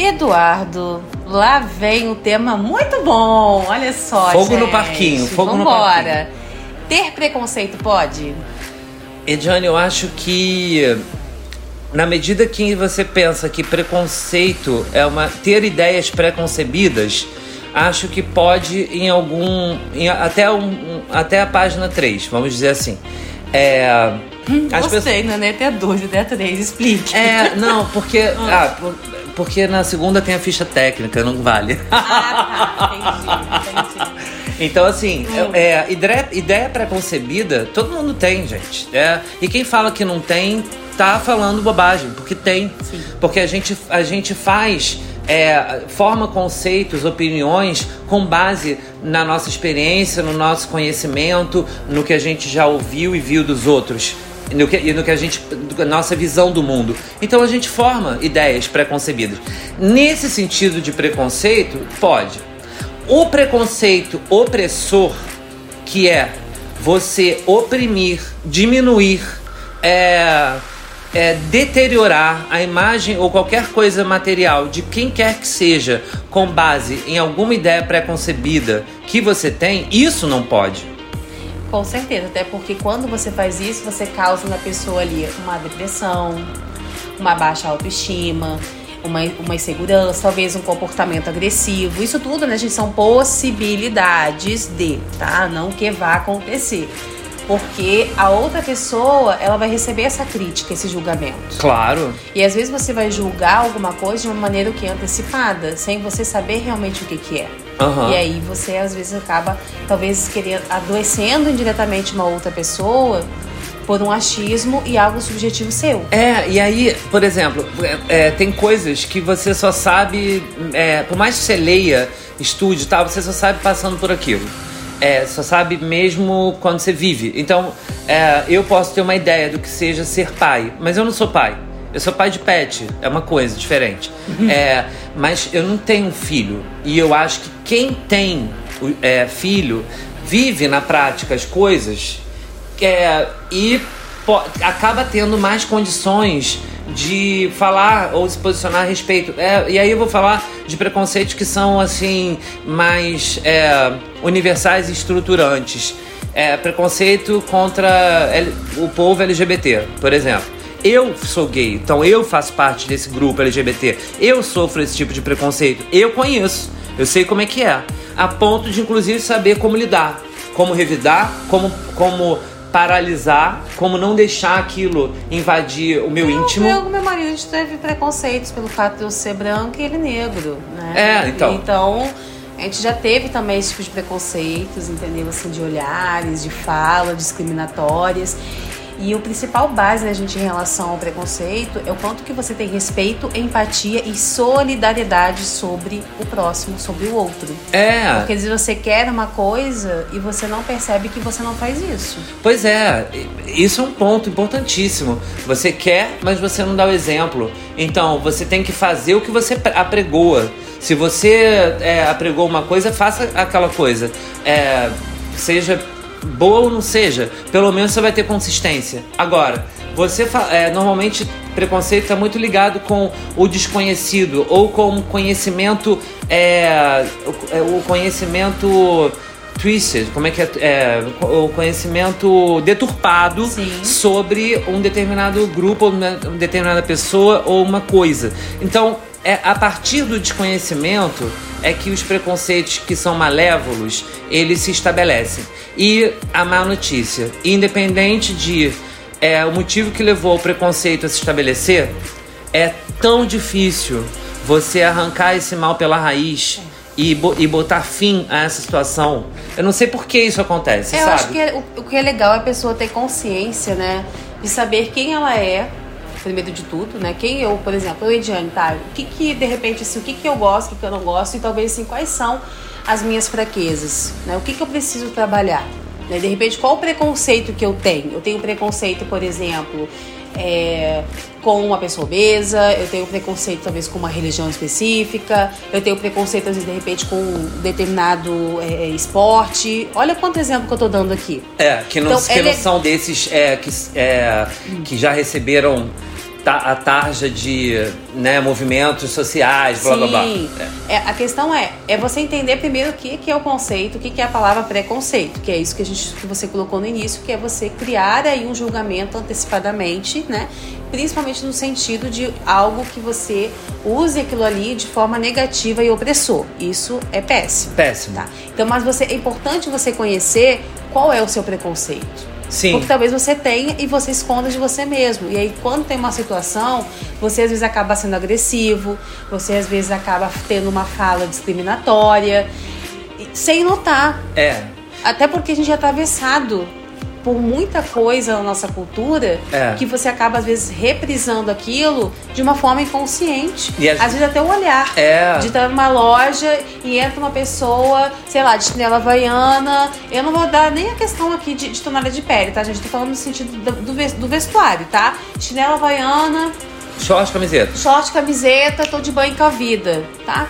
Eduardo, lá vem um tema muito bom. Olha só, Fogo gente. no parquinho, fogo no Vambora. parquinho. Ter preconceito pode? Ediane, eu acho que na medida que você pensa que preconceito é uma ter ideias preconcebidas, acho que pode em algum em- até um, até a página 3, vamos dizer assim. É, as pessoas- Gostei, não é nem até dois, até três. Explique. é, não, porque ah, por- porque na segunda tem a ficha técnica, não vale. Ah, tá. Entendi, entendi. Então, assim, é, ideia, ideia preconcebida, todo mundo tem, gente. É, e quem fala que não tem, tá falando bobagem, porque tem. Sim. Porque a gente, a gente faz, é, forma conceitos, opiniões com base na nossa experiência, no nosso conhecimento, no que a gente já ouviu e viu dos outros. No que, e no que a gente. nossa visão do mundo. Então a gente forma ideias preconcebidas. Nesse sentido de preconceito, pode. O preconceito opressor, que é você oprimir, diminuir, é, é, deteriorar a imagem ou qualquer coisa material de quem quer que seja com base em alguma ideia preconcebida que você tem, isso não pode. Com certeza, até porque quando você faz isso, você causa na pessoa ali uma depressão, uma baixa autoestima, uma, uma insegurança, talvez um comportamento agressivo. Isso tudo, né, gente, são possibilidades de, tá? Não que vá acontecer. Porque a outra pessoa, ela vai receber essa crítica, esse julgamento. Claro. E às vezes você vai julgar alguma coisa de uma maneira que é antecipada, sem você saber realmente o que, que é. Aham. E aí você às vezes acaba talvez querendo adoecendo indiretamente uma outra pessoa por um achismo e algo subjetivo seu. É, e aí, por exemplo, é, é, tem coisas que você só sabe, é, por mais que você leia, estude e tal, você só sabe passando por aquilo. É, só sabe mesmo quando você vive. Então, é, eu posso ter uma ideia do que seja ser pai, mas eu não sou pai. Eu sou pai de pet, é uma coisa diferente. É, mas eu não tenho um filho. E eu acho que quem tem é, filho vive na prática as coisas é, e acaba tendo mais condições de falar ou se posicionar a respeito. É, e aí eu vou falar de preconceitos que são assim mais é, universais e estruturantes. É, preconceito contra o povo LGBT, por exemplo. Eu sou gay, então eu faço parte desse grupo LGBT. Eu sofro esse tipo de preconceito. Eu conheço. Eu sei como é que é. A ponto de, inclusive, saber como lidar. Como revidar, como, como paralisar, como não deixar aquilo invadir o meu íntimo. Eu, meu marido, a gente teve preconceitos pelo fato de eu ser branca e ele negro, né? É, então. Então, a gente já teve também esse tipo de preconceitos, entendeu? Assim, de olhares, de fala, discriminatórias. E o principal base, né, gente, em relação ao preconceito é o quanto que você tem respeito, empatia e solidariedade sobre o próximo, sobre o outro. É, Porque às vezes você quer uma coisa e você não percebe que você não faz isso. pois é, isso é um ponto importantíssimo. Você quer, mas você não dá o exemplo. Então, você tem que fazer o que você pre- apregoa. Se você é, apregou uma coisa, faça aquela coisa. É, seja boa ou não seja, pelo menos você vai ter consistência. Agora, você é, normalmente preconceito está muito ligado com o desconhecido ou com o conhecimento é, o, é, o conhecimento twisted, como é que é, é o conhecimento deturpado Sim. sobre um determinado grupo, uma determinada pessoa ou uma coisa. Então, é a partir do desconhecimento é que os preconceitos que são malévolos, eles se estabelecem. E a má notícia, independente de é, o motivo que levou o preconceito a se estabelecer, é tão difícil você arrancar esse mal pela raiz e, e botar fim a essa situação. Eu não sei por que isso acontece, Eu sabe? acho que é- o, o que é legal é a pessoa ter consciência, né? De saber quem ela é, primeiro de tudo, né? Quem eu, por exemplo, eu, Ediane, tá? O que que, de repente, assim, o que que eu gosto, o que que eu não gosto, e talvez, assim, quais são as minhas fraquezas, né? O que que eu preciso trabalhar, né? De repente, qual o preconceito que eu tenho? Eu tenho preconceito, por exemplo, é, com uma pessoa obesa, eu tenho preconceito talvez com uma religião específica, eu tenho preconceito, às vezes, de repente, com um determinado é, esporte. Olha quanto exemplo que eu tô dando aqui. É, que não, Então, que ele não é- são desses é, que, é, que já receberam a tarja de né, movimentos sociais, blá Sim. blá blá. É. a questão é, é você entender primeiro o que, que é o conceito, o que, que é a palavra preconceito, que é isso que, a gente, que você colocou no início, que é você criar aí um julgamento antecipadamente, né? Principalmente no sentido de algo que você use aquilo ali de forma negativa e opressor. Isso é péssimo. Péssimo. Tá? Então, mas você, é importante você conhecer qual é o seu preconceito. Sim. Porque talvez você tenha e você esconda de você mesmo. E aí, quando tem uma situação, você às vezes acaba sendo agressivo, você às vezes acaba tendo uma fala discriminatória, sem notar. É. Até porque a gente é atravessado por muita coisa na nossa cultura É. que você acaba, às vezes, reprisando aquilo de uma forma inconsciente. E às- Às vezes até o olhar. É. De estar numa loja e entra uma pessoa, sei lá, de chinela havaiana. Eu não vou dar nem a questão aqui de, de tonalha de pele, tá, gente? Tô falando no sentido do, do vestuário, tá? Chinela havaiana, Short, camiseta. short, camiseta, tô de banho com a vida, tá?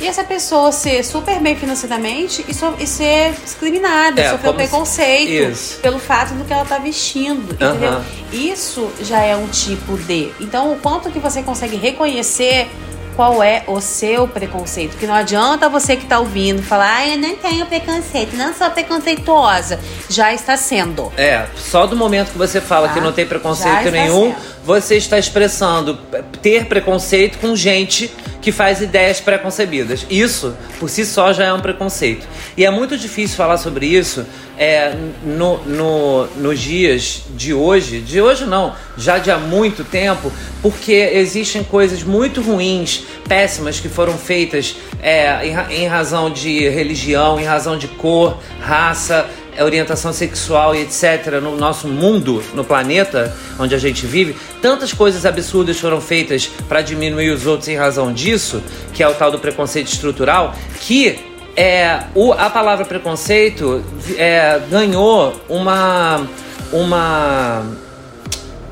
E essa pessoa ser super bem financeiramente e, so- e ser discriminada, É, sofrer preconceito Isso. pelo fato do que ela tá vestindo, Aham. entendeu? Isso já é um tipo de. Então, o quanto que você consegue reconhecer qual é o seu preconceito? Que não adianta você que tá ouvindo falar, ah, eu não tenho preconceito, não sou preconceituosa. Já está sendo. É, só do momento que você fala Tá. que não tem preconceito está nenhum, certo. Você está expressando ter preconceito com gente que faz ideias preconcebidas. Isso, por si só, já é um preconceito. E é muito difícil falar sobre isso é, no, no, nos dias de hoje. De hoje não, já de há muito tempo, porque existem coisas muito ruins, péssimas, que foram feitas é, em, em razão de religião, em razão de cor, raça, orientação sexual e etc. no nosso mundo, no planeta onde a gente vive, tantas coisas absurdas foram feitas para diminuir os outros em razão disso, que é o tal do preconceito estrutural, que é, o, a palavra preconceito é, ganhou uma uma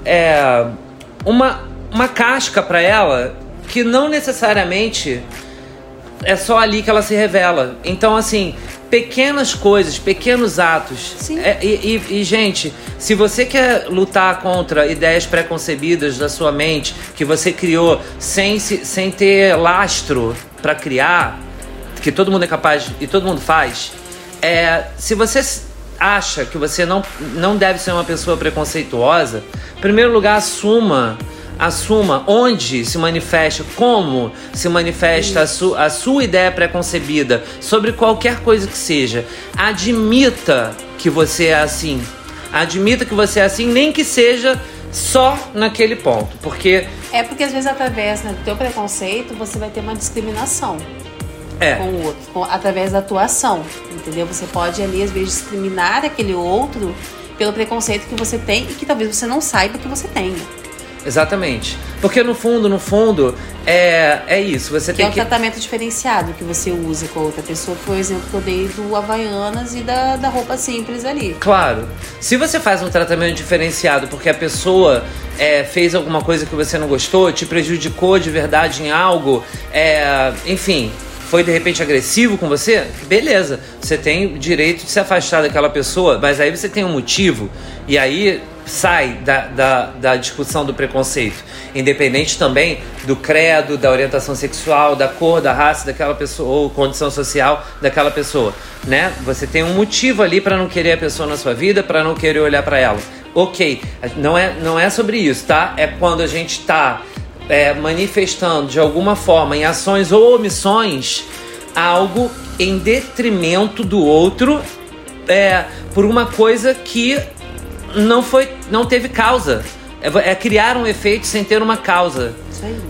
é, uma uma casca para ela que não necessariamente é só ali que ela se revela. Então, assim, pequenas coisas, pequenos atos. Sim. É, e, e- e, gente, se você quer lutar contra ideias preconcebidas da sua mente, que você criou sem, se- sem ter lastro para criar, que todo mundo é capaz e todo mundo faz, é, se você acha que você não, não deve ser uma pessoa preconceituosa, em primeiro lugar, assuma assuma onde se manifesta, como se manifesta a, su- a sua ideia preconcebida sobre qualquer coisa que seja. Admita que você é assim. Admita que você é assim, nem que seja só naquele ponto. Porque É porque às vezes através né, do teu preconceito você vai ter uma discriminação. é. com o outro, com- através da atuação, entendeu? Você pode ali às vezes discriminar aquele outro pelo preconceito que você tem e que talvez você não saiba que você tem. Exatamente. Porque no fundo, no fundo, é, é isso. Você Que é tem o que. tratamento diferenciado que você usa com a outra pessoa, foi o exemplo que eu dei do Havaianas e da, da roupa simples ali. Claro. Se você faz um tratamento diferenciado porque a pessoa é, fez alguma coisa que você não gostou, te prejudicou de verdade em algo, é, enfim, foi de repente agressivo com você, beleza. Você tem o direito de se afastar daquela pessoa, mas aí você tem um motivo. E aí sai da, da, da discussão do preconceito. Independente também do credo, da orientação sexual, da cor, da raça daquela pessoa ou condição social daquela pessoa, né? Você tem um motivo ali para não querer a pessoa na sua vida, para não querer olhar para ela. Ok, não é, não é sobre isso, tá? É quando a gente tá é, manifestando de alguma forma em ações ou omissões algo em detrimento do outro é, por uma coisa que não foi não teve causa. É, é criar um efeito sem ter uma causa.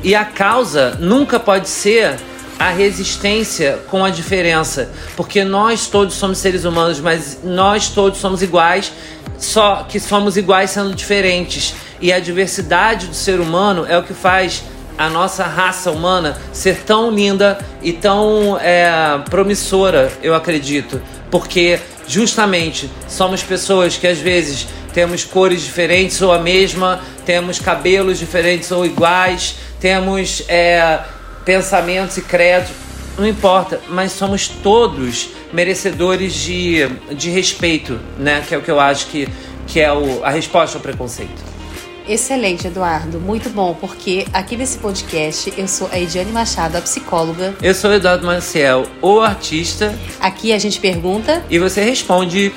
E a causa nunca pode ser a resistência com a diferença. Porque nós todos somos seres humanos mas nós todos somos iguais só que somos iguais sendo diferentes. E a diversidade do ser humano é o que faz a nossa raça humana ser tão linda e tão é, promissora, eu acredito. Porque justamente somos pessoas que às vezes temos cores diferentes ou a mesma, temos cabelos diferentes ou iguais, temos é, pensamentos e credos, não importa, mas somos todos merecedores de, de respeito, né? Que é o que eu acho que, que é o, a resposta ao preconceito. Excelente, Eduardo. Muito bom, porque aqui nesse podcast eu sou a Ediane Machado, a psicóloga. Eu sou o Eduardo Maciel, o artista. Aqui a gente pergunta e você responde.